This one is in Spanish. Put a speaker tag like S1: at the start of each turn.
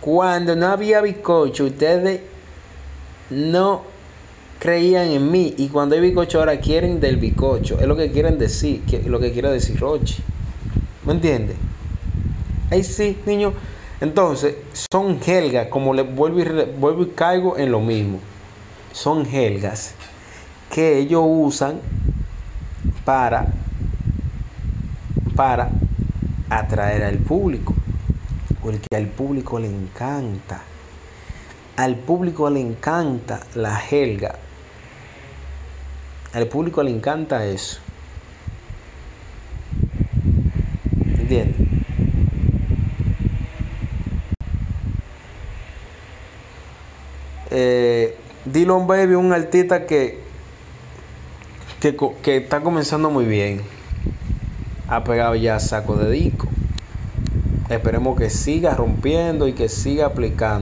S1: Cuando no había bizcocho, ustedes no creían en mí. Y cuando hay bizcocho ahora quieren del bizcocho. Es lo que quieren decir, lo que quiere decir Rochi. ¿Me entiendes? Ahí sí, niño. Entonces, son helgas, como le vuelvo y, vuelvo y caigo en lo mismo. Son helgas que ellos usan para, para atraer al público. Porque al público le encanta. Al público le encanta la helga. Al público le encanta eso. ¿Entiendes? Eh, Dylan Baby, un artista que, que, que está comenzando muy bien. Ha pegado ya saco de disco. Esperemos que siga rompiendo y que siga aplicando.